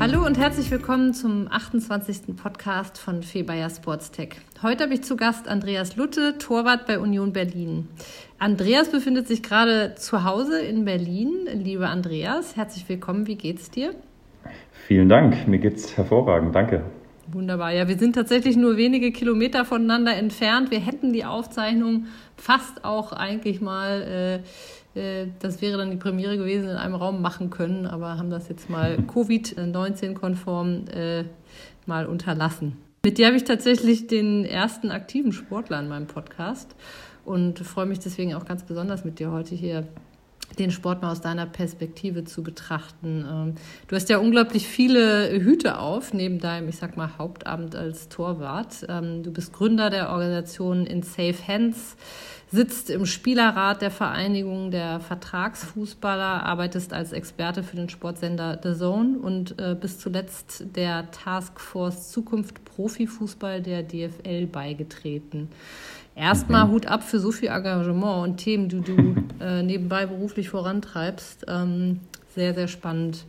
Hallo und herzlich willkommen zum 28. Podcast von Febayer Sportstech. Heute habe ich zu Gast Andreas Lutte, Torwart bei Union Berlin. Andreas befindet sich gerade zu Hause in Berlin. Lieber Andreas, herzlich willkommen. Wie geht's dir? Vielen Dank. Mir geht's hervorragend. Danke. Wunderbar. Ja, wir sind tatsächlich nur wenige Kilometer voneinander entfernt. Wir hätten die Aufzeichnung fast auch eigentlich mal äh, das wäre dann die Premiere gewesen, in einem Raum machen können, aber haben das jetzt mal Covid-19-konform äh, mal unterlassen. Mit dir habe ich tatsächlich den ersten aktiven Sportler in meinem Podcast und freue mich deswegen auch ganz besonders mit dir heute hier den Sport mal aus deiner Perspektive zu betrachten. Ähm, du hast ja unglaublich viele Hüte auf, neben deinem, ich sag mal, Hauptamt als Torwart. Ähm, du bist Gründer der Organisation In Safe Hands sitzt im Spielerrat der Vereinigung der Vertragsfußballer, arbeitest als Experte für den Sportsender The Zone und äh, bist zuletzt der Taskforce Zukunft Profifußball der DFL beigetreten. Erstmal mhm. Hut ab für so viel Engagement und Themen, die du äh, nebenbei beruflich vorantreibst. Ähm, sehr, sehr spannend.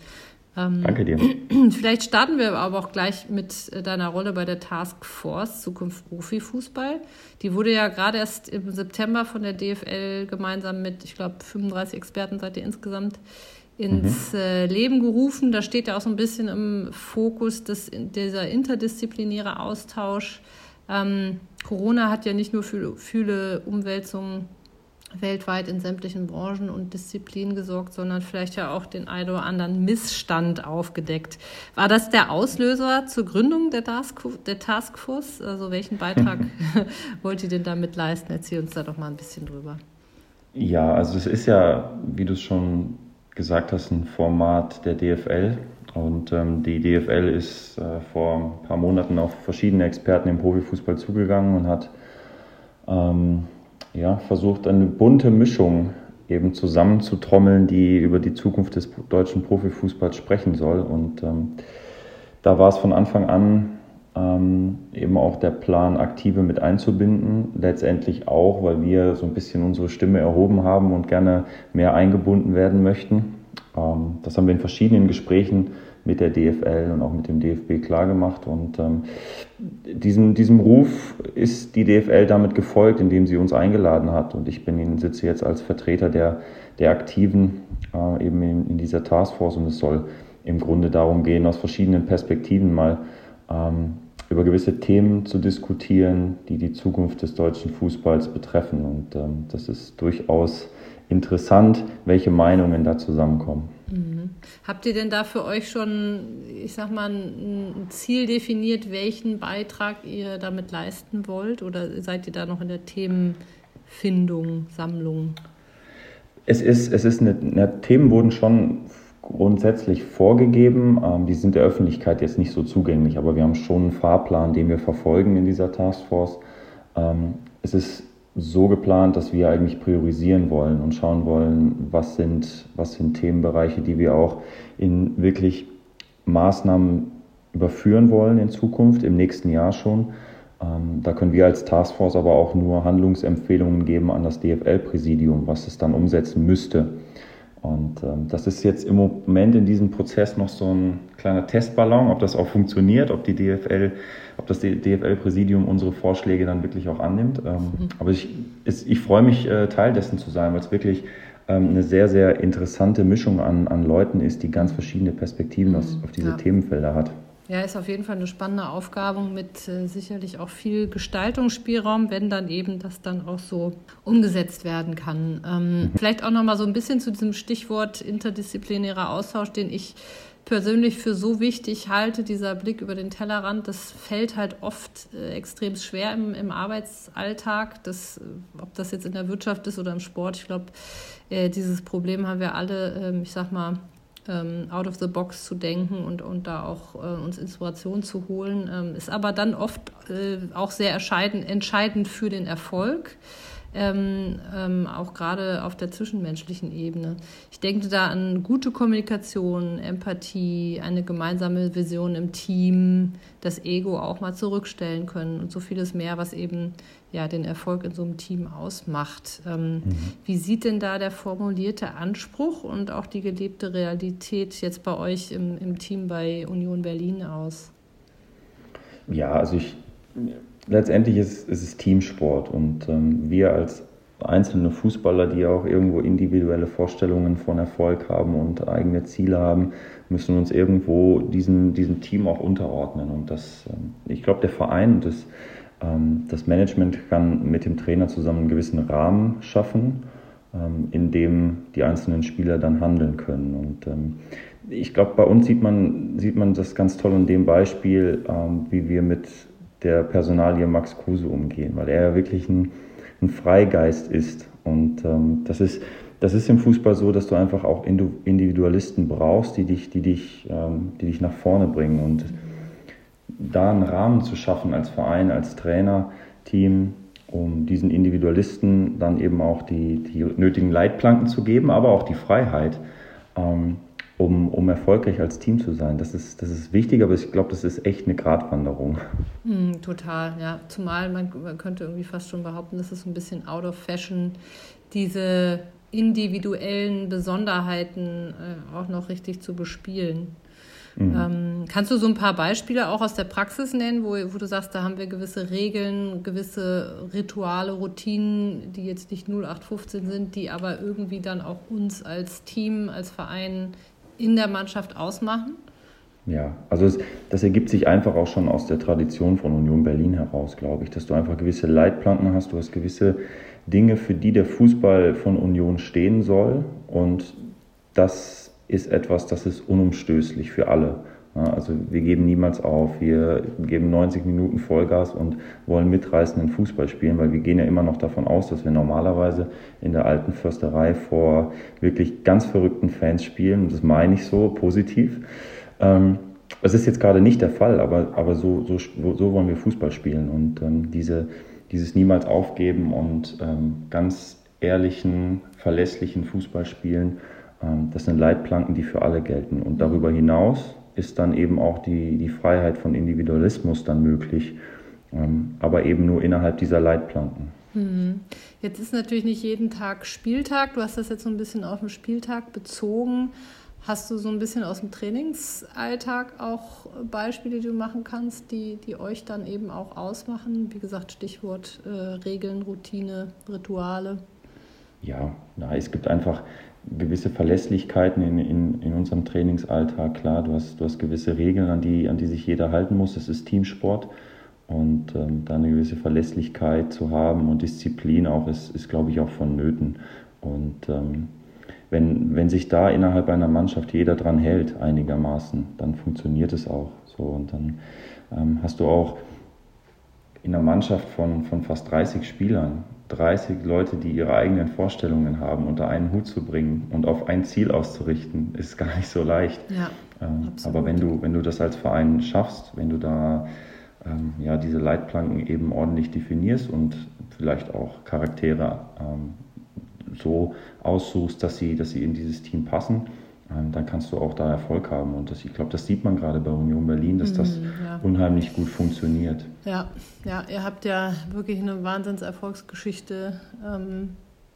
Ähm, Danke dir. Vielleicht starten wir aber auch gleich mit äh, deiner Rolle bei der Task Force Zukunft Profifußball. Die wurde ja gerade erst im September von der DFL gemeinsam mit, ich glaube, 35 Experten seid ihr insgesamt ins mhm. äh, Leben gerufen. Da steht ja auch so ein bisschen im Fokus des, dieser interdisziplinäre Austausch. Ähm, Corona hat ja nicht nur für viele Umwälzungen weltweit in sämtlichen Branchen und Disziplinen gesorgt, sondern vielleicht ja auch den einen oder anderen Missstand aufgedeckt. War das der Auslöser zur Gründung der, Task, der Taskforce? Also welchen Beitrag wollt ihr denn damit leisten? Erzähl uns da doch mal ein bisschen drüber. Ja, also es ist ja, wie du es schon gesagt hast, ein Format der DFL. Und ähm, die DFL ist äh, vor ein paar Monaten auf verschiedene Experten im Profifußball zugegangen und hat ähm, ja, versucht, eine bunte Mischung eben zusammenzutrommeln, die über die Zukunft des deutschen Profifußballs sprechen soll. Und ähm, da war es von Anfang an ähm, eben auch der Plan, Aktive mit einzubinden. Letztendlich auch, weil wir so ein bisschen unsere Stimme erhoben haben und gerne mehr eingebunden werden möchten. Ähm, das haben wir in verschiedenen Gesprächen mit der DFL und auch mit dem DFB klargemacht. Und ähm, diesem, diesem Ruf ist die DFL damit gefolgt, indem sie uns eingeladen hat. Und ich bin, sitze jetzt als Vertreter der, der Aktiven äh, eben in, in, dieser Taskforce. Und es soll im Grunde darum gehen, aus verschiedenen Perspektiven mal ähm, über gewisse Themen zu diskutieren, die die Zukunft des deutschen Fußballs betreffen. Und ähm, das ist durchaus interessant, welche Meinungen da zusammenkommen. Habt ihr denn da für euch schon, ich sag mal, ein Ziel definiert, welchen Beitrag ihr damit leisten wollt? Oder seid ihr da noch in der Themenfindung, Sammlung? Es ist, es ist eine, eine Themen wurden schon grundsätzlich vorgegeben. Ähm, die sind der Öffentlichkeit jetzt nicht so zugänglich, aber wir haben schon einen Fahrplan, den wir verfolgen in dieser Taskforce. Ähm, es ist so geplant, dass wir eigentlich priorisieren wollen und schauen wollen, was sind, was sind Themenbereiche, die wir auch in wirklich Maßnahmen überführen wollen in Zukunft, im nächsten Jahr schon. Ähm, da können wir als Taskforce aber auch nur Handlungsempfehlungen geben an das DFL-Präsidium, was es dann umsetzen müsste. Und ähm, das ist jetzt im Moment in diesem Prozess noch so ein kleiner Testballon, ob das auch funktioniert, ob die DFL, ob das DFL-Präsidium unsere Vorschläge dann wirklich auch annimmt. Ähm. Aber ich, ist, ich freue mich, äh, Teil dessen zu sein, weil es wirklich ähm, eine sehr, sehr interessante Mischung an, an Leuten ist, die ganz verschiedene Perspektiven mhm. aus, auf diese ja. Themenfelder hat. Ja, ist auf jeden Fall eine spannende Aufgabe mit äh, sicherlich auch viel Gestaltungsspielraum, wenn dann eben das dann auch so umgesetzt werden kann. Ähm, mhm. Vielleicht auch noch mal so ein bisschen zu diesem Stichwort interdisziplinärer Austausch, den ich persönlich für so wichtig halte, dieser Blick über den Tellerrand, das fällt halt oft äh, extrem schwer im, im Arbeitsalltag, das, äh, ob das jetzt in der Wirtschaft ist oder im Sport. Ich glaube, äh, dieses Problem haben wir alle, äh, ich sag mal, ähm, out of the box zu denken und, und da auch äh, uns Inspiration zu holen, ähm, ist aber dann oft äh, auch sehr entscheidend, entscheidend für den Erfolg. Ähm, ähm, auch gerade auf der zwischenmenschlichen Ebene. Ich denke da an gute Kommunikation, Empathie, eine gemeinsame Vision im Team, das Ego auch mal zurückstellen können und so vieles mehr, was eben ja den Erfolg in so einem Team ausmacht. Ähm, mhm. Wie sieht denn da der formulierte Anspruch und auch die gelebte Realität jetzt bei euch im, im Team bei Union Berlin aus? Ja, also ich letztendlich ist, ist es Teamsport und ähm, wir als einzelne Fußballer, die auch irgendwo individuelle Vorstellungen von Erfolg haben und eigene Ziele haben, müssen uns irgendwo diesem, diesem Team auch unterordnen. Und das, ähm, ich glaube, der Verein und das, ähm, das Management kann mit dem Trainer zusammen einen gewissen Rahmen schaffen, ähm, in dem die einzelnen Spieler dann handeln können. Und ich glaube, bei uns sieht man, sieht man das ganz toll in dem Beispiel, wie wir mit der Personalie Max Kruse umgehen, weil er ja wirklich ein, ein Freigeist ist. Und ähm, das, ist, das ist im Fußball so, dass du einfach auch Individualisten brauchst, die dich, die dich, ähm, die dich nach vorne bringen. Und da einen Rahmen zu schaffen als Verein, als Trainer, Team, um diesen Individualisten dann eben auch die, die nötigen Leitplanken zu geben, aber auch die Freiheit. Ähm, um, um erfolgreich als Team zu sein. Das ist, das ist wichtig, aber ich glaube, das ist echt eine Gratwanderung. Mm, total, ja. Zumal man, man könnte irgendwie fast schon behaupten, das ist ein bisschen out of fashion, diese individuellen Besonderheiten äh, auch noch richtig zu bespielen. Mhm. Ähm, kannst du so ein paar Beispiele auch aus der Praxis nennen, wo, wo du sagst, da haben wir gewisse Regeln, gewisse Rituale, Routinen, die jetzt nicht 0815 sind, die aber irgendwie dann auch uns als Team, als Verein in der Mannschaft ausmachen? Ja, also es, das ergibt sich einfach auch schon aus der Tradition von Union Berlin heraus, glaube ich, dass du einfach gewisse Leitplanken hast, du hast gewisse Dinge, für die der Fußball von Union stehen soll und das ist etwas, das ist unumstößlich für alle. Also wir geben niemals auf, wir geben 90 Minuten Vollgas und wollen mitreißenden Fußball spielen, weil wir gehen ja immer noch davon aus, dass wir normalerweise in der alten Försterei vor wirklich ganz verrückten Fans spielen. Das meine ich so positiv. Ähm, es ist jetzt gerade nicht der Fall, aber, aber so, so, so wollen wir Fußball spielen und ähm, diese, dieses niemals aufgeben und ähm, ganz ehrlichen, verlässlichen Fußball spielen, das sind Leitplanken, die für alle gelten. Und darüber hinaus ist dann eben auch die, die Freiheit von Individualismus dann möglich, ähm, aber eben nur innerhalb dieser Leitplanken. Mhm. Jetzt ist natürlich nicht jeden Tag Spieltag. Du hast das jetzt so ein bisschen auf den Spieltag bezogen. Hast du so ein bisschen aus dem Trainingsalltag auch Beispiele, die du machen kannst, die, die euch dann eben auch ausmachen? Wie gesagt, Stichwort äh, Regeln, Routine, Rituale. Ja, na, es gibt einfach gewisse Verlässlichkeiten in, in, in unserem Trainingsalltag. Klar, du hast, du hast gewisse Regeln, an die, an die sich jeder halten muss. Es ist Teamsport. Und ähm, da eine gewisse Verlässlichkeit zu haben und Disziplin auch ist, ist glaube ich, auch vonnöten. Und ähm, wenn, wenn sich da innerhalb einer Mannschaft jeder dran hält, einigermaßen, dann funktioniert es auch. So, und dann ähm, hast du auch in einer Mannschaft von, von fast 30 Spielern 30 Leute, die ihre eigenen Vorstellungen haben, unter einen Hut zu bringen und auf ein Ziel auszurichten, ist gar nicht so leicht. Ja, ähm, aber wenn du, wenn du das als Verein schaffst, wenn du da ähm, ja, diese Leitplanken eben ordentlich definierst und vielleicht auch Charaktere ähm, so aussuchst, dass sie, dass sie in dieses Team passen, dann kannst du auch da Erfolg haben. Und das, ich glaube, das sieht man gerade bei Union Berlin, dass das mhm, ja. unheimlich gut funktioniert. Ja, ja, ihr habt ja wirklich eine Wahnsinnserfolgsgeschichte. Ähm,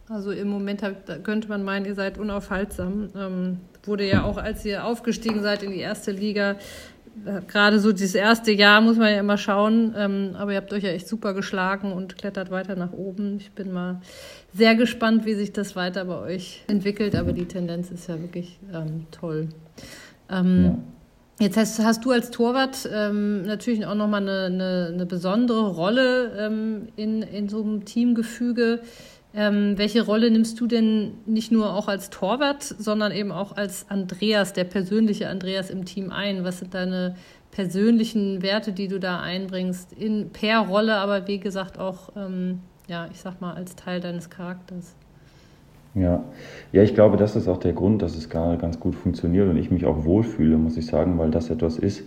also im Moment könnte man meinen, ihr seid unaufhaltsam. Ähm, wurde ja auch, als ihr aufgestiegen seid in die erste Liga, gerade so dieses erste Jahr muss man ja immer schauen. Ähm, aber ihr habt euch ja echt super geschlagen und klettert weiter nach oben. Ich bin mal sehr gespannt, wie sich das weiter bei euch entwickelt. Aber die Tendenz ist ja wirklich ähm, toll. Ähm, ja. Jetzt hast, hast, du als Torwart ähm, natürlich auch nochmal eine, eine, eine besondere Rolle ähm, in, in so einem Teamgefüge. Ähm, welche Rolle nimmst du denn nicht nur auch als Torwart, sondern eben auch als Andreas, der persönliche Andreas im Team ein? Was sind deine persönlichen Werte, die du da einbringst, in, per Rolle, aber wie gesagt auch, ähm, ja, ich sag mal, als Teil deines Charakters? Ja. ja, ich glaube, das ist auch der Grund, dass es gerade ganz gut funktioniert und ich mich auch wohlfühle, muss ich sagen, weil das etwas ist.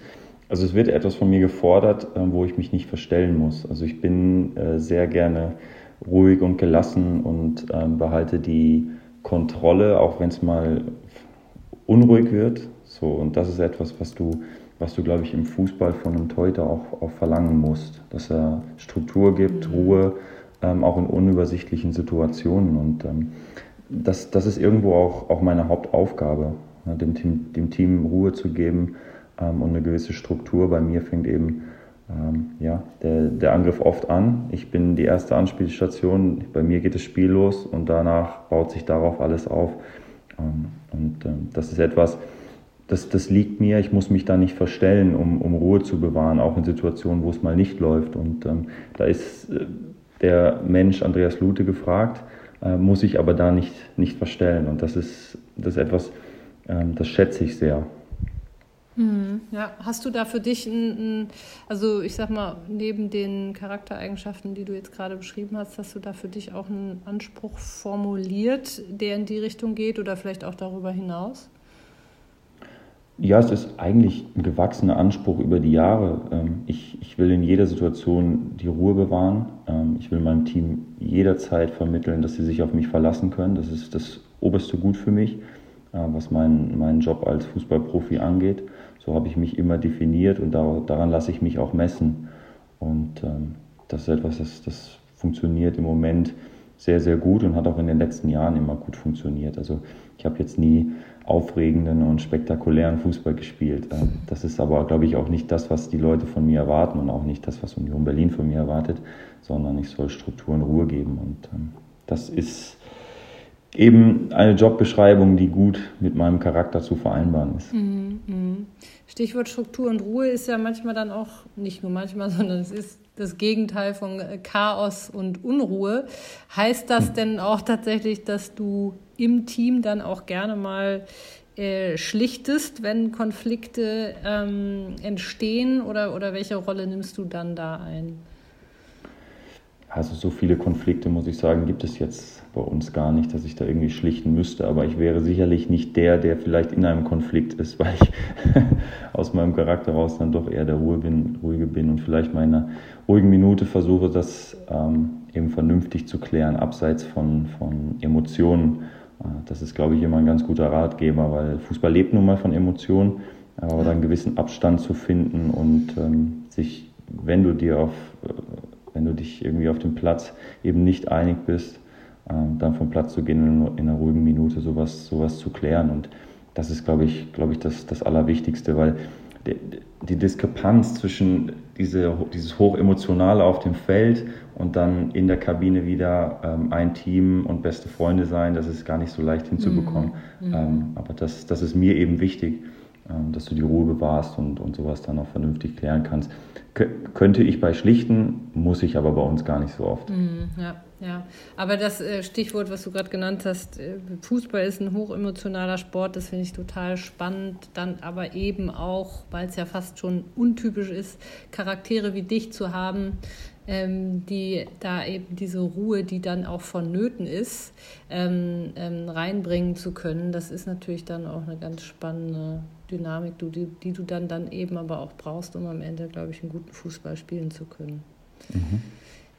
Also es wird etwas von mir gefordert, äh, wo ich mich nicht verstellen muss. Also ich bin äh, sehr gerne ruhig und gelassen und ähm, behalte die Kontrolle, auch wenn es mal unruhig wird. So, und das ist etwas, was du, was du, glaube ich, im Fußball von einem Teuter auch, auch verlangen musst, dass er Struktur gibt, mhm. Ruhe, ähm, auch in unübersichtlichen Situationen. Und ähm, das, das ist irgendwo auch, auch meine Hauptaufgabe, ne, dem, Team, dem Team Ruhe zu geben ähm, und eine gewisse Struktur. Bei mir fängt eben ähm, ja, der, der Angriff oft an. Ich bin die erste Anspielstation, bei mir geht das Spiel los und danach baut sich darauf alles auf. Ähm, und ähm, das ist etwas, das, das liegt mir, ich muss mich da nicht verstellen, um, um Ruhe zu bewahren, auch in Situationen, wo es mal nicht läuft. Und ähm, da ist äh, der Mensch Andreas Lute gefragt, äh, muss ich aber da nicht, nicht verstellen. Und das ist, das ist etwas, ähm, das schätze ich sehr. Mhm. Ja, hast du da für dich ein, ein, also ich sag mal, neben den Charaktereigenschaften, die du jetzt gerade beschrieben hast, hast du da für dich auch einen Anspruch formuliert, der in die Richtung geht oder vielleicht auch darüber hinaus? Ja, es ist eigentlich ein gewachsener Anspruch über die Jahre. Ähm, ich, ich will in jeder Situation die Ruhe bewahren. Ähm, ich will meinem Team jederzeit vermitteln, dass sie sich auf mich verlassen können. Das ist das oberste Gut für mich, äh, was meinen, meinen Job als Fußballprofi angeht. So habe ich mich immer definiert und daran lasse ich mich auch messen. Und ähm, das ist etwas, das, das funktioniert im Moment sehr, sehr gut und hat auch in den letzten Jahren immer gut funktioniert. Also ich habe jetzt nie aufregenden und spektakulären Fußball gespielt. Ähm, das ist aber, glaube ich, auch nicht das, was die Leute von mir erwarten und auch nicht das, was Union Berlin von mir erwartet, sondern ich soll Struktur und Ruhe geben. Und ähm, das ist eben eine Jobbeschreibung, die gut mit meinem Charakter zu vereinbaren ist. Mhm, mh. Stichwort Struktur und Ruhe ist ja manchmal dann auch, nicht nur manchmal, sondern es ist das Gegenteil von Chaos und Unruhe. Heißt das hm. denn auch tatsächlich, dass du im Team dann auch gerne mal äh, schlichtest, wenn Konflikte ähm, entstehen oder, oder welche Rolle nimmst du dann da ein? Also so viele Konflikte, muss ich sagen, gibt es jetzt bei uns gar nicht, dass ich da irgendwie schlichten müsste. Aber ich wäre sicherlich nicht der, der vielleicht in einem Konflikt ist, weil ich aus meinem Charakter raus dann doch eher der Ruhe bin, ruhige bin und vielleicht mal in einer ruhigen Minute versuche, das ähm, eben vernünftig zu klären, abseits von, von Emotionen. Äh, das ist, glaube ich, immer ein ganz guter Ratgeber, weil Fußball lebt nun mal von Emotionen, aber dann einen gewissen Abstand zu finden und ähm, sich, wenn du dir auf äh, wenn du dich irgendwie auf dem Platz eben nicht einig bist, ähm, dann vom Platz zu gehen und in einer ruhigen Minute sowas, sowas zu klären. Und das ist, glaube ich, glaube ich das, das Allerwichtigste, weil die, die Diskrepanz zwischen diese, dieses Hochemotionale auf dem Feld und dann in der Kabine wieder ähm, ein Team und beste Freunde sein, das ist gar nicht so leicht hinzubekommen. Mhm. Ähm, aber das, das ist mir eben wichtig. Ähm, dass du die Ruhe bewahrst und, und sowas dann auch vernünftig klären kannst. K könnte ich bei Schlichten, muss ich aber bei uns gar nicht so oft. Mm, ja, ja. Aber das äh, Stichwort, was du gerade genannt hast, äh, Fußball ist ein hochemotionaler Sport, das finde ich total spannend. Dann aber eben auch, weil es ja fast schon untypisch ist, Charaktere wie dich zu haben, ähm, die da eben diese Ruhe, die dann auch vonnöten ist, ähm, ähm, reinbringen zu können. Das ist natürlich dann auch eine ganz spannende Dynamik, die, die du dann, dann eben aber auch brauchst, um am Ende, glaube ich, einen guten Fußball spielen zu können. Mhm.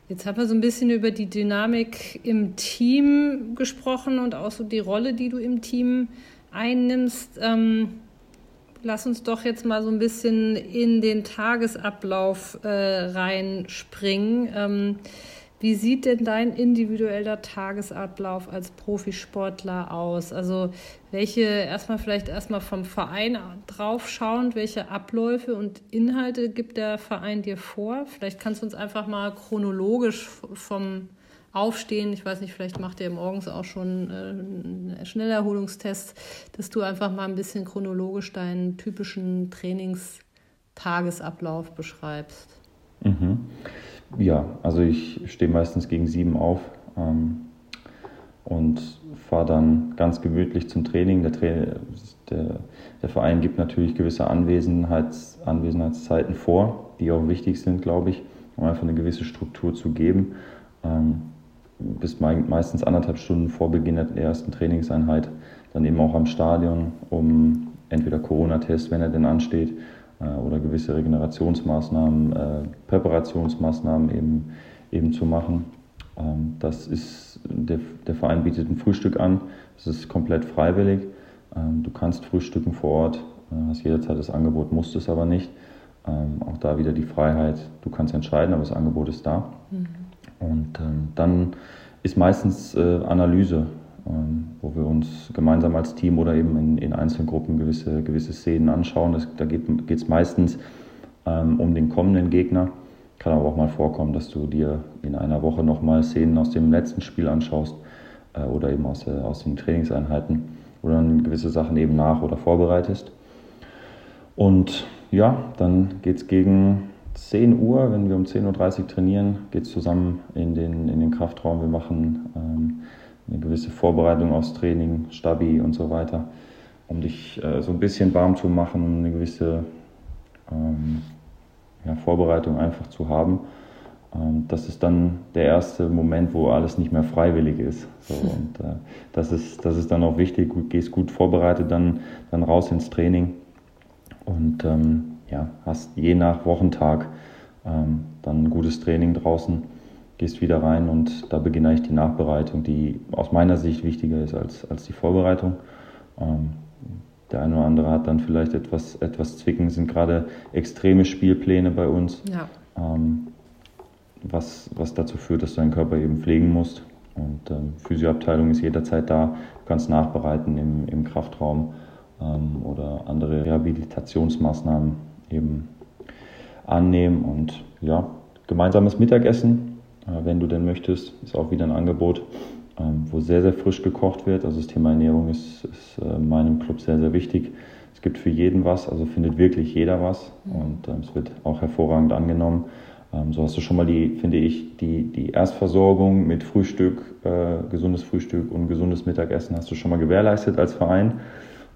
Jetzt haben wir so ein bisschen über die Dynamik im Team gesprochen und auch so die Rolle, die du im Team einnimmst. Ähm, lass uns doch jetzt mal so ein bisschen in den Tagesablauf äh, reinspringen. Ähm, wie sieht denn dein individueller Tagesablauf als Profisportler aus? Also welche erstmal vielleicht erstmal vom Verein draufschauend, welche Abläufe und Inhalte gibt der Verein dir vor? Vielleicht kannst du uns einfach mal chronologisch vom Aufstehen, ich weiß nicht, vielleicht macht ihr morgens auch schon äh, einen Schnellerholungstest, dass du einfach mal ein bisschen chronologisch deinen typischen Trainingstagesablauf beschreibst. Mhm. Ja, also ich stehe meistens gegen sieben auf ähm, und fahre dann ganz gemütlich zum Training. Der, Tra der, der, Verein gibt natürlich gewisse Anwesenheits, Anwesenheitszeiten vor, die auch wichtig sind, glaube ich, um einfach eine gewisse Struktur zu geben. Ähm, bis meistens anderthalb Stunden vor Beginn der ersten Trainingseinheit dann eben auch am Stadion, um entweder Corona-Test, wenn er denn ansteht, äh, oder gewisse Regenerationsmaßnahmen, äh, Präparationsmaßnahmen eben, eben zu machen. Ähm, das ist, der, der Verein bietet ein Frühstück an, das ist komplett freiwillig. Ähm, du kannst frühstücken vor Ort, äh, hast jederzeit das Angebot, musst es aber nicht. Ähm, auch da wieder die Freiheit, du kannst entscheiden, aber das Angebot ist da. Mhm. Und ähm, dann ist meistens äh, Analyse, ähm, wo wir uns gemeinsam als Team oder eben in, in einzelnen Gruppen gewisse, gewisse Szenen anschauen. Das, da geht es meistens ähm, um den kommenden Gegner. Kann aber auch mal vorkommen, dass du dir in einer Woche nochmal Szenen aus dem letzten Spiel anschaust äh, oder eben aus, äh, aus den Trainingseinheiten oder dann gewisse Sachen eben nach- oder vorbereitest. Und ja, dann geht es gegen 10 Uhr, wenn wir um 10.30 Uhr trainieren, geht es zusammen in den, in den Kraftraum. Wir machen ähm, eine gewisse Vorbereitung aufs Training, Stabi und so weiter, um dich äh, so ein bisschen warm zu machen, eine gewisse ähm, ja, Vorbereitung einfach zu haben. Ähm, das ist dann der erste Moment, wo alles nicht mehr freiwillig ist. So, und äh, das, ist, das ist dann auch wichtig. Du gehst gut vorbereitet dann, dann raus ins Training und ähm, ja, hast je nach Wochentag ähm, dann ein gutes Training draußen, gehst wieder rein und da beginne ich die Nachbereitung, die aus meiner Sicht wichtiger ist als, als die Vorbereitung. Ähm, der eine oder andere hat dann vielleicht etwas, etwas zwicken, sind gerade extreme Spielpläne bei uns, ja. ähm, was, was dazu führt, dass du deinen Körper eben pflegen musst. Und ähm, Physioabteilung ist jederzeit da, du kannst nachbereiten im, im Kraftraum ähm, oder andere Rehabilitationsmaßnahmen eben annehmen. Und ja, gemeinsames Mittagessen, äh, wenn du denn möchtest, ist auch wieder ein Angebot, ähm, wo sehr, sehr frisch gekocht wird. Also das Thema Ernährung ist, ist äh, meinem Club sehr, sehr wichtig. Es gibt für jeden was, also findet wirklich jeder was und ähm, es wird auch hervorragend angenommen. Ähm, so hast du schon mal die, finde ich, die, die Erstversorgung mit Frühstück, äh, gesundes Frühstück und gesundes Mittagessen hast du schon mal gewährleistet als Verein.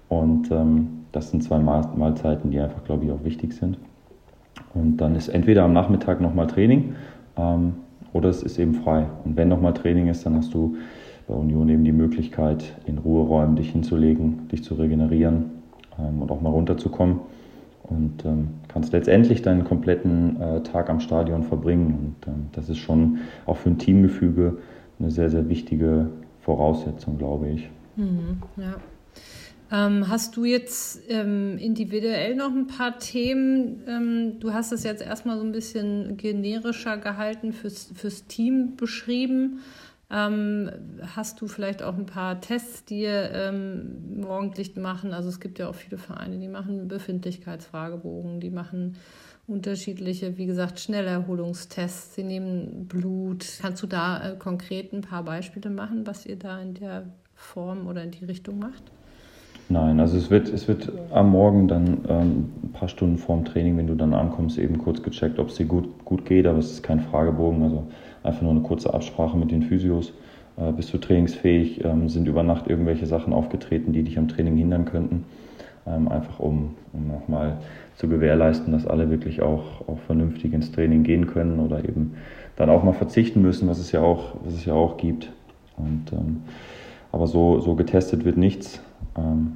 Und ähm, das sind zwei Mahlzeiten, die einfach, glaube ich, auch wichtig sind. Und dann ist entweder am Nachmittag nochmal Training ähm, oder es ist eben frei. Und wenn nochmal Training ist, dann hast du bei Union eben die Möglichkeit, in Ruheräumen dich hinzulegen, dich zu regenerieren ähm, und auch mal runterzukommen. Und ähm, kannst letztendlich deinen kompletten äh, Tag am Stadion verbringen. Und ähm, das ist schon auch für ein Teamgefüge eine sehr, sehr wichtige Voraussetzung, glaube ich. Mhm, ja. Ähm, hast du jetzt ähm, individuell noch ein paar Themen? Ähm, du hast es jetzt erstmal so ein bisschen generischer gehalten, fürs, fürs Team beschrieben. Ähm, hast du vielleicht auch ein paar Tests, die ähm, morgendlich machen? Also es gibt ja auch viele Vereine, die machen Befindlichkeitsfragebogen, die machen unterschiedliche, wie gesagt, Schnellerholungstests. Sie nehmen Blut. Kannst du da äh, konkret ein paar Beispiele machen, was ihr da in der Form oder in die Richtung macht? Nein, also es wird, es wird am Morgen dann ähm, ein paar Stunden vorm Training, wenn du dann ankommst, eben kurz gecheckt, ob es dir gut, gut geht, aber es ist kein Fragebogen, also einfach nur eine kurze Absprache mit den Physios. Äh, bist du trainingsfähig? Ähm, sind über Nacht irgendwelche Sachen aufgetreten, die dich am Training hindern könnten? Ähm, einfach um, um nochmal zu gewährleisten, dass alle wirklich auch, auch vernünftig ins Training gehen können oder eben dann auch mal verzichten müssen, was es ja auch, was es ja auch gibt. Und, ähm, aber so, so getestet wird nichts. Ähm,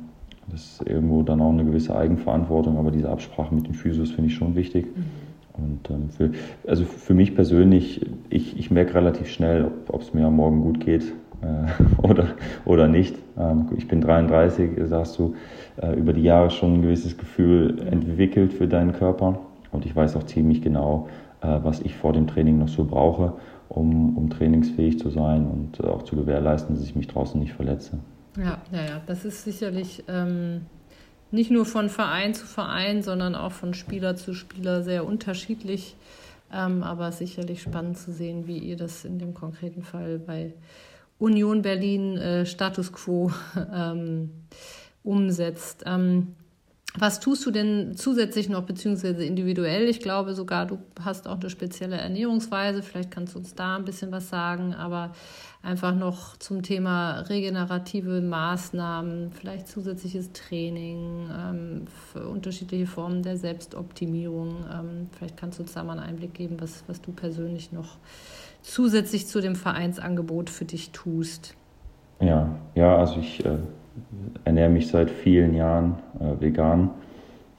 das ist irgendwo dann auch eine gewisse Eigenverantwortung, aber diese Absprache mit den Physios finde ich schon wichtig. Mhm. Und ähm, für, also für mich persönlich, ich, ich merke relativ schnell, ob es mir am Morgen gut geht äh, oder, oder nicht. Ähm, ich bin 33, sagst du, äh, über die Jahre schon ein gewisses Gefühl entwickelt für deinen Körper. Und ich weiß auch ziemlich genau, äh, was ich vor dem Training noch so brauche, um, um trainingsfähig zu sein und auch zu gewährleisten, dass ich mich draußen nicht verletze. Ja, ja, ja. Das ist sicherlich ähm, nicht nur von Verein zu Verein, sondern auch von Spieler zu Spieler sehr unterschiedlich. Ähm, aber sicherlich spannend zu sehen, wie ihr das in dem konkreten Fall bei Union Berlin äh, Status Quo ähm, umsetzt. Ähm, was tust du denn zusätzlich noch, beziehungsweise individuell? Ich glaube sogar, du hast auch eine spezielle Ernährungsweise. Vielleicht kannst du uns da ein bisschen was sagen, aber einfach noch zum Thema regenerative Maßnahmen, vielleicht zusätzliches Training, ähm, unterschiedliche Formen der Selbstoptimierung. Ähm, vielleicht kannst du uns da mal einen Einblick geben, was, was du persönlich noch zusätzlich zu dem Vereinsangebot für dich tust. Ja, ja, also ich äh, ernähre mich seit vielen Jahren äh, vegan,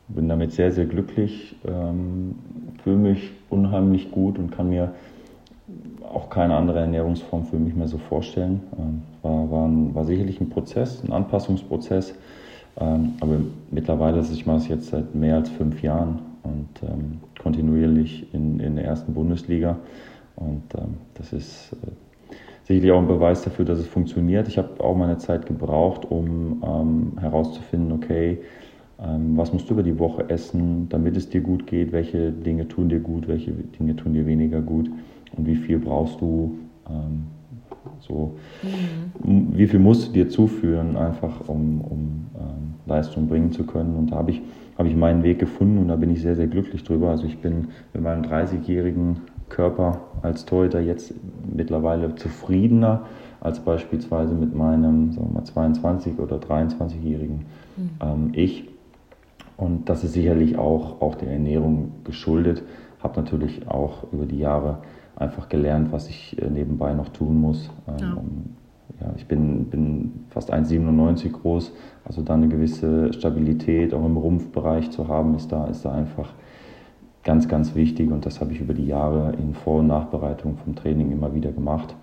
bin damit sehr, sehr glücklich, ähm, fühle mich unheimlich gut und kann mir auch keine andere Ernährungsform für mich mehr so vorstellen. Ähm, war, war, ein, war sicherlich ein Prozess, ein Anpassungsprozess, ähm, aber mittlerweile, ich mache es jetzt seit mehr als fünf Jahren und ähm, kontinuierlich in, in der ersten Bundesliga und ähm, das ist äh, sicherlich auch ein Beweis dafür, dass es funktioniert. Ich habe auch meine Zeit gebraucht, um ähm, herauszufinden, okay, ähm, was musst du über die Woche essen, damit es dir gut geht, welche Dinge tun dir gut, welche Dinge tun dir weniger gut und wie viel brauchst du, ähm, so, mhm. wie viel musst du dir zuführen, einfach um, um ähm, Leistung bringen zu können. Und da habe ich, hab ich meinen Weg gefunden und da bin ich sehr, sehr glücklich drüber. Also ich bin mit meinem 30-jährigen Körper als Torhüter jetzt mittlerweile zufriedener als beispielsweise mit meinem sagen wir mal, 22- oder 23-jährigen mhm. ähm, Ich. Und das ist sicherlich auch, auch der Ernährung geschuldet. Habe natürlich auch über die Jahre einfach gelernt, was ich äh, nebenbei noch tun muss. Ähm, ja. ja ich bin, bin fast 1,97 groß, also da eine gewisse Stabilität auch im Rumpfbereich zu haben, ist da, ist da einfach ganz, ganz wichtig. Und das habe ich über die Jahre in Vor- und Nachbereitung vom Training immer wieder gemacht.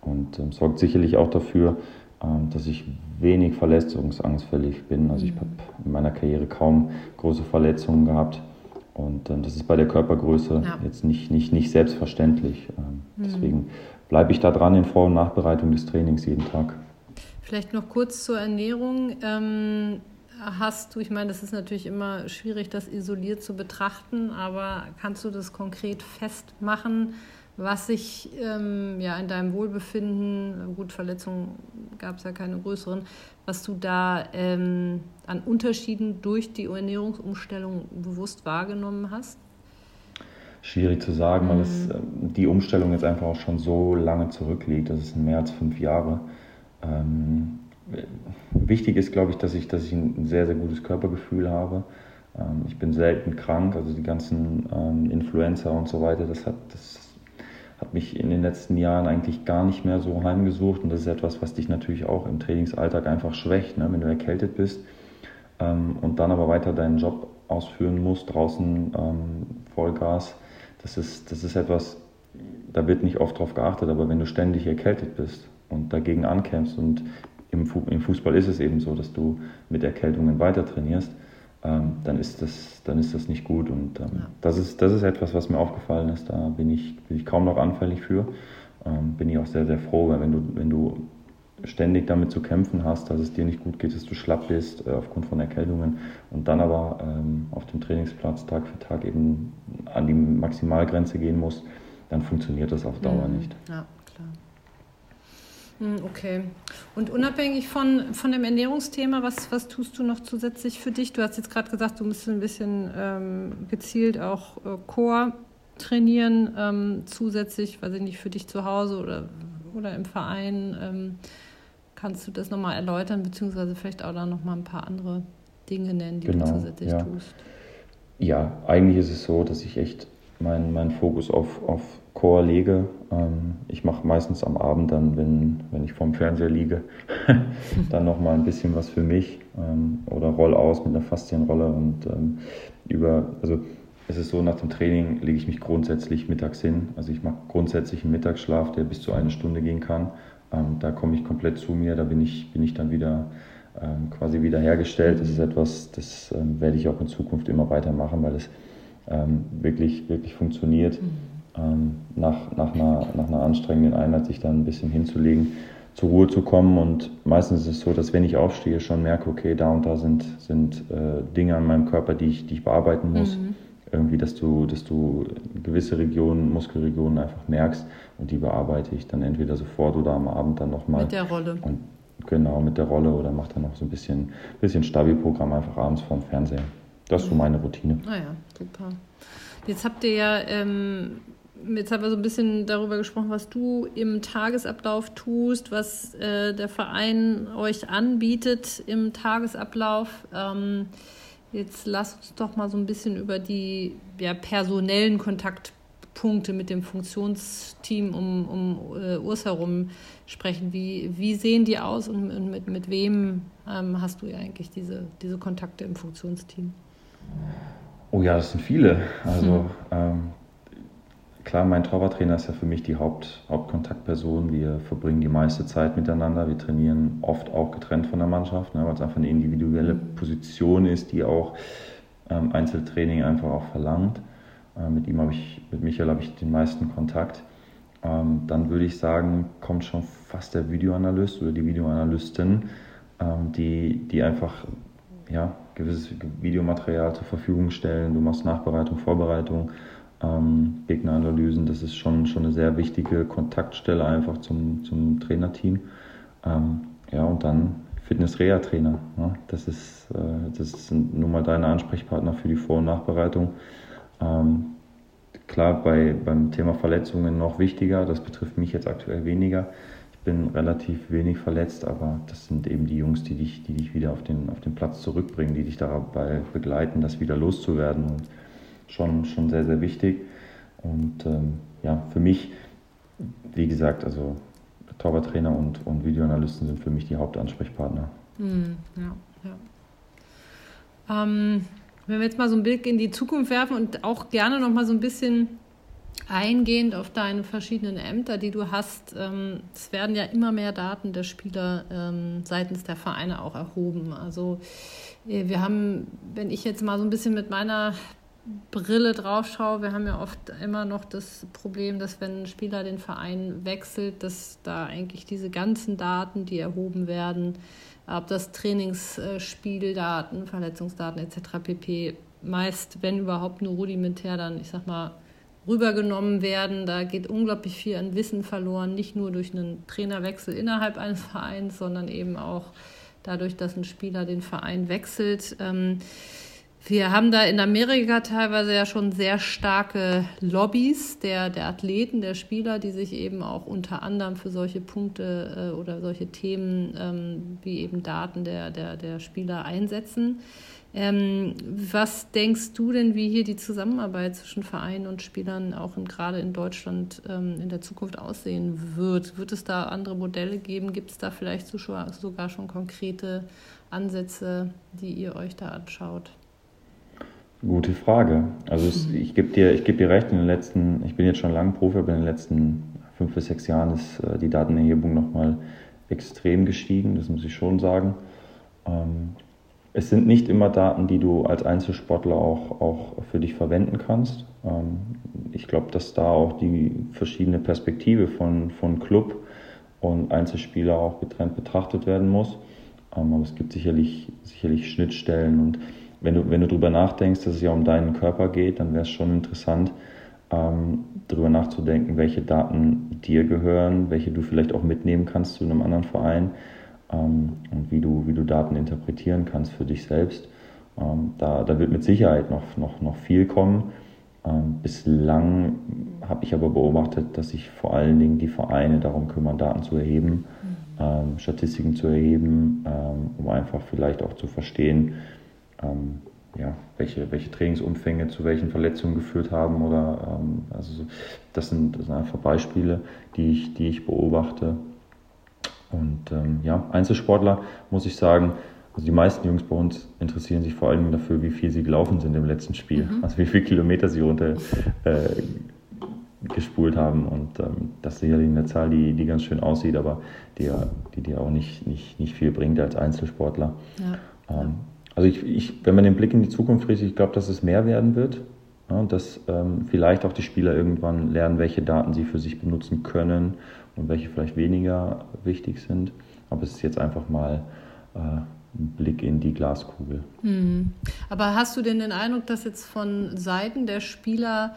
Und ähm, sorgt sicherlich auch dafür, ähm, dass ich wenig verletzungsanfällig bin. Also ich mhm. habe in meiner Karriere kaum große Verletzungen gehabt. Und ähm, das ist bei der Körpergröße ja. jetzt nicht, nicht, nicht selbstverständlich. Ähm, mhm. Deswegen bleibe ich da dran in Vor- und Nachbereitung des Trainings jeden Tag. Vielleicht noch kurz zur Ernährung. Hast du, ich meine, das ist natürlich immer schwierig, das isoliert zu betrachten, aber kannst du das konkret festmachen? was sich ähm, ja, in deinem Wohlbefinden, gut, Verletzungen gab es ja keine größeren, was du da ähm, an Unterschieden durch die Ernährungsumstellung bewusst wahrgenommen hast? Schwierig zu sagen, weil es, mhm. ähm, die Umstellung jetzt einfach auch schon so lange zurückliegt. Das ist mehr als fünf Jahre. Ähm, wichtig ist, glaube ich, dass ich, dass ich ein sehr, sehr gutes Körpergefühl habe. Ähm, ich bin selten krank, also die ganzen ähm, Influencer und so weiter, das hat, das hat mich in den letzten Jahren eigentlich gar nicht mehr so heimgesucht. Und das ist etwas, was dich natürlich auch im Trainingsalltag einfach schwächt, ne? wenn du erkältet bist ähm, und dann aber weiter deinen Job ausführen musst, draußen ähm, Vollgas. Das ist, das ist etwas, da wird nicht oft drauf geachtet, aber wenn du ständig erkältet bist und dagegen ankämpfst und im, Fußball ist es eben so, dass du mit Erkältungen weiter trainierst, ähm, dann, ist das, dann ist das nicht gut. Und ähm, ja. das, ist, das ist etwas, was mir aufgefallen ist. Da bin ich, bin ich kaum noch anfällig für. Ähm, bin ich auch sehr, sehr froh, weil wenn du, wenn du ständig damit zu kämpfen hast, dass es dir nicht gut geht, dass du schlapp bist äh, aufgrund von Erkältungen und dann aber ähm, auf dem Trainingsplatz Tag für Tag eben an die Maximalgrenze gehen musst, dann funktioniert das auf Dauer mhm. nicht. Ja. Hm, okay. Und unabhängig von, von dem Ernährungsthema, was, was tust du noch zusätzlich für dich? Du hast jetzt gerade gesagt, du müsstest ein bisschen ähm, gezielt auch äh, Core trainieren, ähm, zusätzlich, weiß ich nicht, für dich zu Hause oder, oder im Verein. Ähm, kannst du das nochmal erläutern, beziehungsweise vielleicht auch da nochmal ein paar andere Dinge nennen, die genau, du zusätzlich ja. tust? Ja, eigentlich ist es so, dass ich echt meinen mein Fokus auf, auf Chor lege. Ähm, ich mache meistens am Abend dann, wenn, wenn ich vorm Fernseher liege, dann nochmal ein bisschen was für mich ähm, oder roll aus mit einer Faszienrolle und ähm, über, also es ist so, nach dem Training lege ich mich grundsätzlich mittags hin. Also ich mache grundsätzlich einen Mittagsschlaf, der bis zu eine Stunde gehen kann. Ähm, da komme ich komplett zu mir, da bin ich, bin ich dann wieder ähm, quasi wieder hergestellt. Das ist etwas, das ähm, werde ich auch in Zukunft immer weitermachen, weil es wirklich, wirklich funktioniert. Mhm ähm, nach, nach, einer, nach einer anstrengenden Einheit sich dann ein bisschen hinzulegen, zur Ruhe zu kommen. Und meistens ist es so, dass wenn ich aufstehe, schon merke, okay, da und da sind, sind äh, Dinge an meinem Körper, die ich, die ich bearbeiten muss. Mhm. Irgendwie, dass du, dass du gewisse Regionen, Muskelregionen einfach merkst und die bearbeite ich dann entweder sofort oder am Abend dann nochmal. Mit der Rolle. Und genau, mit der Rolle oder mache dann noch so ein bisschen, bisschen Stabi-Programm einfach abends vorm Fernseher. Das ist so meine Routine. Ah ja, super. Jetzt habt ihr ja ähm, Jetzt haben wir so ein bisschen darüber gesprochen, was du im Tagesablauf tust, was äh, der Verein euch anbietet im Tagesablauf. Ähm, jetzt lass uns doch mal so ein bisschen über die ja, personellen Kontaktpunkte mit dem Funktionsteam um, um äh, Urs herum sprechen. Wie, wie sehen die aus und mit, mit wem ähm, hast du ja eigentlich diese, diese Kontakte im Funktionsteam? Oh ja, das sind viele. Also hm. ähm, klar, mein Torwarttrainer ist ja für mich die Haupt, Hauptkontaktperson. Wir verbringen die meiste Zeit miteinander. Wir trainieren oft auch getrennt von der Mannschaft, ne, weil es einfach eine individuelle Position ist, die auch ähm, Einzeltraining einfach auch verlangt. Äh, mit ihm habe ich, mit Michael habe ich den meisten Kontakt. Ähm, dann würde ich sagen, kommt schon fast der Videoanalyst oder die Videoanalystin, ähm, die, die einfach ja, gewisses Videomaterial zur Verfügung stellen. Du machst Nachbereitung, Vorbereitung, ähm, Gegneranalysen. Das ist schon, schon eine sehr wichtige Kontaktstelle einfach zum, zum Trainerteam. Ähm, ja, und dann Fitness-Reha-Trainer. Ne? Das, äh, das sind nun mal deine Ansprechpartner für die Vor- und Nachbereitung. Ähm, klar, bei, beim Thema Verletzungen noch wichtiger. Das betrifft mich jetzt aktuell weniger. Bin relativ wenig verletzt, aber das sind eben die Jungs, die dich, die dich wieder auf den, auf den Platz zurückbringen, die dich dabei begleiten, das wieder loszuwerden. Und schon, schon sehr, sehr wichtig. Und ähm, ja, für mich, wie gesagt, also Torwarttrainer und, und Videoanalysten sind für mich die Hauptansprechpartner. Hm, ja, ja. Ähm, wenn wir jetzt mal so einen Blick in die Zukunft werfen und auch gerne noch mal so ein bisschen eingehend auf deine verschiedenen Ämter, die du hast. Ähm, es werden ja immer mehr Daten der Spieler ähm, seitens der Vereine auch erhoben. Also äh, wir haben, wenn ich jetzt mal so ein bisschen mit meiner Brille drauf schaue, wir haben ja oft immer noch das Problem, dass wenn ein Spieler den Verein wechselt, dass da eigentlich diese ganzen Daten, die erhoben werden, ob das Trainingsspieldaten, Verletzungsdaten etc. pp. meist, wenn überhaupt nur rudimentär dann, ich sag mal, rübergenommen werden. Da geht unglaublich viel an Wissen verloren, nicht nur durch einen Trainerwechsel innerhalb eines Vereins, sondern eben auch dadurch, dass ein Spieler den Verein wechselt. Ähm, wir haben da in Amerika teilweise ja schon sehr starke Lobbys der, der Athleten, der Spieler, die sich eben auch unter anderem für solche Punkte äh, oder solche Themen ähm, wie eben Daten der, der, der Spieler einsetzen. Ähm, was denkst du denn, wie hier die Zusammenarbeit zwischen Vereinen und Spielern auch gerade in Deutschland ähm, in der Zukunft aussehen wird? Wird es da andere Modelle geben? Gibt es da vielleicht sogar schon konkrete Ansätze, die ihr euch da anschaut? Gute Frage. Also es, ich gebe dir, geb dir recht, in den letzten, ich bin jetzt schon lange Profi, aber in den letzten fünf bis sechs Jahren ist äh, die Datenerhebung nochmal extrem gestiegen, das muss ich schon sagen. Ähm, es sind nicht immer Daten, die du als Einzelsportler auch, auch für dich verwenden kannst. Ähm, ich glaube, dass da auch die verschiedene Perspektive von, von Club und Einzelspieler auch getrennt betrachtet werden muss. Ähm, aber es gibt sicherlich, sicherlich Schnittstellen und wenn du, wenn du darüber nachdenkst, dass es ja um deinen Körper geht, dann wäre es schon interessant, ähm, darüber nachzudenken, welche Daten dir gehören, welche du vielleicht auch mitnehmen kannst zu einem anderen Verein ähm, und wie du, wie du Daten interpretieren kannst für dich selbst. Ähm, da, da wird mit Sicherheit noch, noch, noch viel kommen. Ähm, bislang habe ich aber beobachtet, dass sich vor allen Dingen die Vereine darum kümmern, Daten zu erheben, mhm. Ähm, Statistiken zu erheben, ähm, um einfach vielleicht auch zu verstehen, ähm, ja, welche, welche Trainingsumfänge zu welchen Verletzungen geführt haben oder ähm, also das sind, das sind einfach Beispiele, die ich, die ich beobachte. Und ähm, ja, Einzelsportler muss ich sagen, also die meisten Jungs bei uns interessieren sich vor allem dafür, wie viel sie gelaufen sind im letzten Spiel, mhm. also wie viele Kilometer sie runter äh, gespult haben. Und ähm, das ist sicherlich eine Zahl, die, die ganz schön aussieht, aber die, die dir auch nicht, nicht, nicht viel bringt als Einzelsportler. Ja. Ähm, also ich, ich, wenn man den Blick in die Zukunft richtet, ich glaube, dass es mehr werden wird. Ja, dass ähm, vielleicht auch die Spieler irgendwann lernen, welche Daten sie für sich benutzen können und welche vielleicht weniger wichtig sind. Aber es ist jetzt einfach mal äh, ein Blick in die Glaskugel. Mhm. Aber hast du denn den Eindruck, dass jetzt von Seiten der Spieler,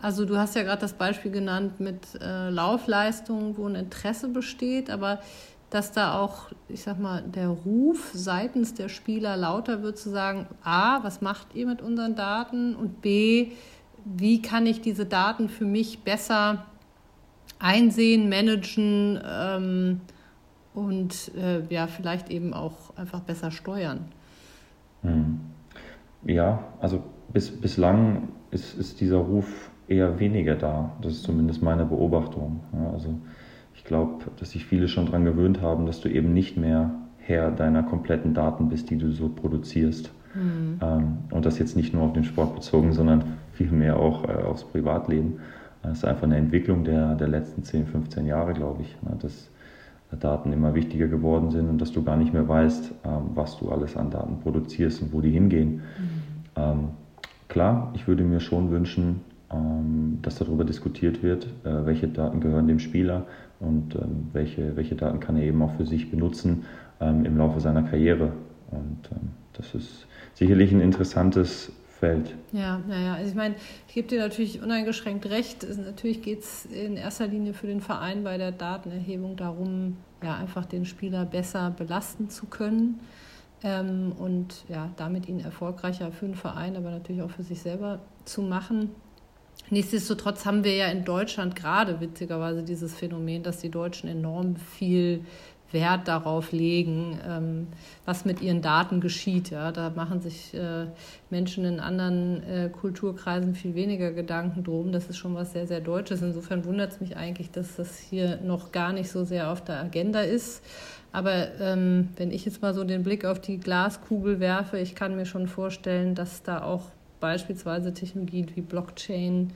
also du hast ja gerade das Beispiel genannt mit äh, Laufleistungen, wo ein Interesse besteht, aber dass da auch, ich sag mal, der Ruf seitens der Spieler lauter wird zu sagen, A, was macht ihr mit unseren Daten? Und B, wie kann ich diese Daten für mich besser einsehen, managen ähm, und äh, ja, vielleicht eben auch einfach besser steuern? Hm. Ja, also bis, bislang ist, ist dieser Ruf eher weniger da. Das ist zumindest meine Beobachtung. Ja, also ich glaube, dass sich viele schon daran gewöhnt haben, dass du eben nicht mehr Herr deiner kompletten Daten bist, die du so produzierst. Mhm. Ähm, und das jetzt nicht nur auf den Sport bezogen, sondern vielmehr auch äh, aufs Privatleben. Das ist einfach eine Entwicklung der, der letzten 10, 15 Jahre, glaube ich, ne, dass Daten immer wichtiger geworden sind und dass du gar nicht mehr weißt, ähm, was du alles an Daten produzierst und wo die hingehen. Mhm. Ähm, klar, ich würde mir schon wünschen, ähm, dass darüber diskutiert wird, äh, welche Daten gehören dem Spieler und welche, welche Daten kann er eben auch für sich benutzen im Laufe seiner Karriere. Und das ist sicherlich ein interessantes Feld. Ja, naja, also ich meine, ich gebe dir natürlich uneingeschränkt recht. natürlich geht es in erster Linie für den Verein bei der Datenerhebung darum, ja, einfach den Spieler besser belasten zu können ähm, und ja, damit ihn erfolgreicher für den Verein, aber natürlich auch für sich selber zu machen. Nichtsdestotrotz haben wir ja in Deutschland gerade witzigerweise dieses Phänomen, dass die Deutschen enorm viel Wert darauf legen, ähm, was mit ihren Daten geschieht. Ja? Da machen sich äh, Menschen in anderen äh, Kulturkreisen viel weniger Gedanken drum. Das ist schon was sehr, sehr Deutsches. Insofern wundert es mich eigentlich, dass das hier noch gar nicht so sehr auf der Agenda ist. Aber ähm, wenn ich jetzt mal so den Blick auf die Glaskugel werfe, ich kann mir schon vorstellen, dass da auch beispielsweise Technologien wie Blockchain,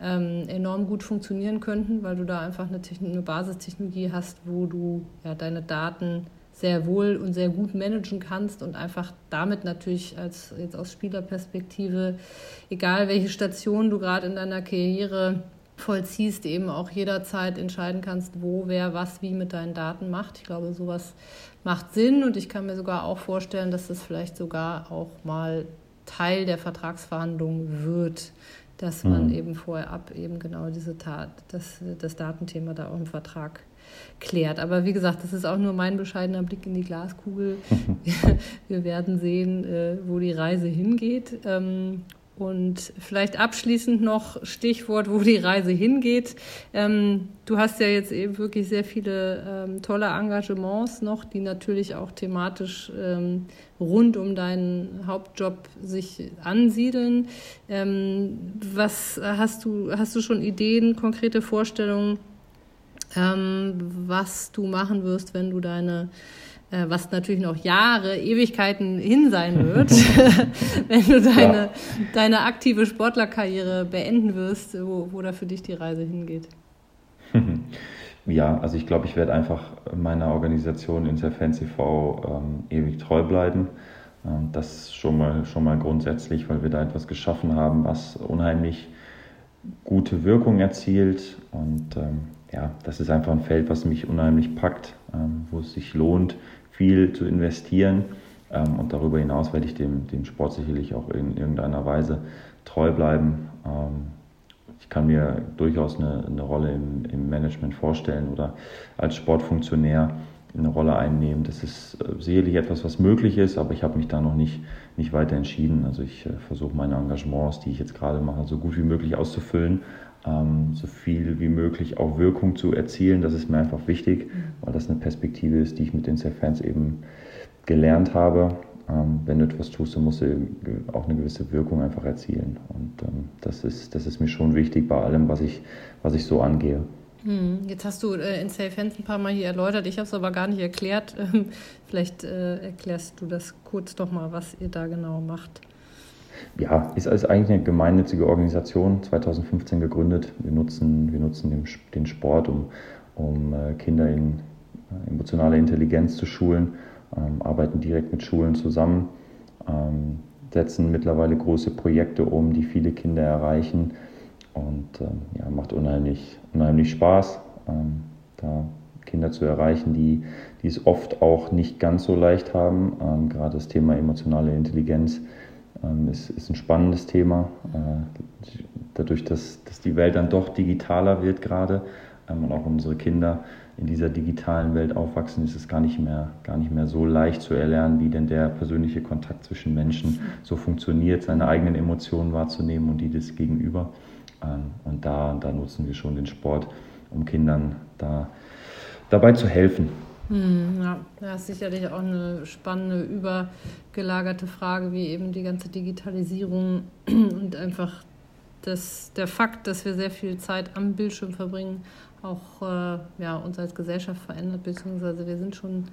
ähm, enorm gut funktionieren könnten, weil du da einfach eine, eine Basistechnologie hast, wo du ja, deine Daten sehr wohl und sehr gut managen kannst und einfach damit natürlich als jetzt aus Spielerperspektive, egal welche Station du gerade in deiner Karriere vollziehst, eben auch jederzeit entscheiden kannst, wo, wer, was, wie mit deinen Daten macht. Ich glaube, sowas macht Sinn und ich kann mir sogar auch vorstellen, dass das vielleicht sogar auch mal Teil der Vertragsverhandlungen wird dass man mhm. eben vorher ab eben genau diese Tat, das, das Datenthema da auch im Vertrag klärt. Aber wie gesagt, das ist auch nur mein bescheidener Blick in die Glaskugel. Wir werden sehen, äh, wo die Reise hingeht. Und vielleicht abschließend noch Stichwort, wo die Reise hingeht. Ähm, du hast ja jetzt eben wirklich sehr viele ähm, tolle Engagements noch, die natürlich auch thematisch ähm, rund um deinen Hauptjob sich ansiedeln. Ähm, was hast du, hast du schon Ideen, konkrete Vorstellungen, ähm, was du machen wirst, wenn du deine was natürlich noch Jahre, Ewigkeiten hin sein wird, wenn du deine, ja. deine aktive Sportlerkarriere beenden wirst, wo, wo da für dich die Reise hingeht. Ja, also ich glaube, ich werde einfach meiner Organisation Interfans TV ähm, ewig treu bleiben. Ähm, das schon mal, schon mal grundsätzlich, weil wir da etwas geschaffen haben, was unheimlich gute Wirkung erzielt. Und ähm, ja, das ist einfach ein Feld, was mich unheimlich packt, ähm, wo es sich lohnt, viel zu investieren. Ähm, und darüber hinaus werde ich dem, dem Sport sicherlich auch in irgendeiner Weise treu bleiben. Ähm, ich kann mir durchaus eine, eine Rolle im, im, Management vorstellen oder als Sportfunktionär eine Rolle einnehmen. Das ist äh, sicherlich etwas, was möglich ist, aber ich habe mich da noch nicht, nicht weiter entschieden. Also ich äh, versuche meine Engagements, die ich jetzt gerade mache, so gut wie möglich auszufüllen so viel wie möglich auch Wirkung zu erzielen. Das ist mir einfach wichtig, mhm. weil das eine Perspektive ist, die ich mit den Fans eben gelernt habe. Ähm, wenn du etwas tust, dann musst du auch eine gewisse Wirkung einfach erzielen. Und ähm, das, ist, das ist mir schon wichtig bei allem, was ich, was ich so angehe. Hm, jetzt hast du äh, in Safe Hands ein paar Mal hier erläutert, ich habe es aber gar nicht erklärt. Vielleicht äh, erklärst du das kurz doch mal, was ihr da genau macht ja, ist, ist eigentlich eine gemeinnützige Organisation, 2015 gegründet. Wir nutzen, wir nutzen den, den Sport, um, um äh, Kinder in äh, emotionale Intelligenz zu schulen, ähm, arbeiten direkt mit Schulen zusammen, ähm, setzen mittlerweile große Projekte um, die viele Kinder erreichen und ähm, ja, macht unheimlich, unheimlich Spaß, ähm, da Kinder zu erreichen, die, die es oft auch nicht ganz so leicht haben. Ähm, gerade das Thema emotionale Intelligenz ähm, ist, ist ein spannendes Thema. Äh, dadurch, dass, dass die Welt dann doch digitaler wird gerade ähm, und auch unsere Kinder in dieser digitalen Welt aufwachsen, ist es gar nicht mehr, gar nicht mehr so leicht zu erlernen, wie denn der persönliche Kontakt zwischen Menschen so funktioniert, seine eigenen Emotionen wahrzunehmen und die des Gegenüber. Ähm, und da, da nutzen wir schon den Sport, um Kindern da dabei zu helfen. Hm, ja, das ist sicherlich auch eine spannende, übergelagerte Frage, wie eben die ganze Digitalisierung und einfach das, der Fakt, dass wir sehr viel Zeit am Bildschirm verbringen, auch äh, ja, uns als Gesellschaft verändert, beziehungsweise wir sind schon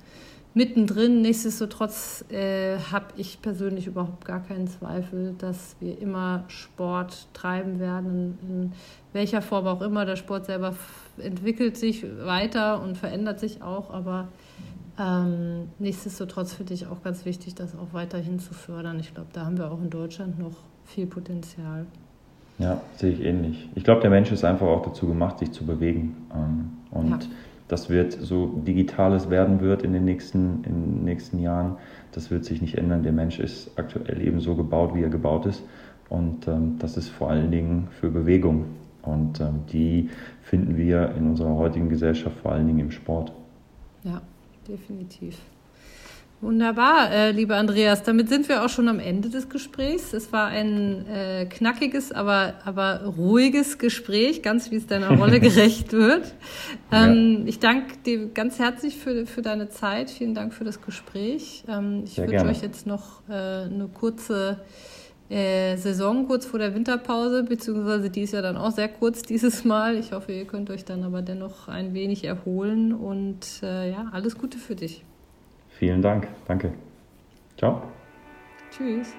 mittendrin. Nichtsdestotrotz äh, habe ich persönlich überhaupt gar keinen Zweifel, dass wir immer Sport treiben werden, in, welcher Form auch immer. Der Sport selber entwickelt sich weiter und verändert sich auch, aber ähm, nichtsdestotrotz finde ich auch ganz wichtig, das auch weiterhin zu fördern. Ich glaube, da haben wir auch in Deutschland noch viel Potenzial. Ja, sehe ich ähnlich. Ich glaube, der Mensch ist einfach auch dazu gemacht, sich zu bewegen. Ähm, und ja. das wird so digitales werden wird in den, nächsten, in den nächsten Jahren. Das wird sich nicht ändern. Der Mensch ist aktuell eben so gebaut, wie er gebaut ist. Und ähm, das ist vor allen Dingen für Bewegung. Und ähm, die finden wir in unserer heutigen Gesellschaft vor allen Dingen im Sport. Ja, definitiv. Wunderbar, äh, lieber Andreas. Damit sind wir auch schon am Ende des Gesprächs. Es war ein äh, knackiges, aber, aber ruhiges Gespräch, ganz wie es deiner Rolle gerecht wird. Ähm, ja. Ich danke dir ganz herzlich für, für deine Zeit. Vielen Dank für das Gespräch. Ähm, ich wünsche euch jetzt noch äh, eine kurze äh, Saison kurz vor der Winterpause, beziehungsweise die ist ja dann auch sehr kurz dieses Mal. Ich hoffe, ihr könnt euch dann aber dennoch ein wenig erholen und äh, ja, alles Gute für dich. Vielen Dank. Danke. Ciao. Tschüss.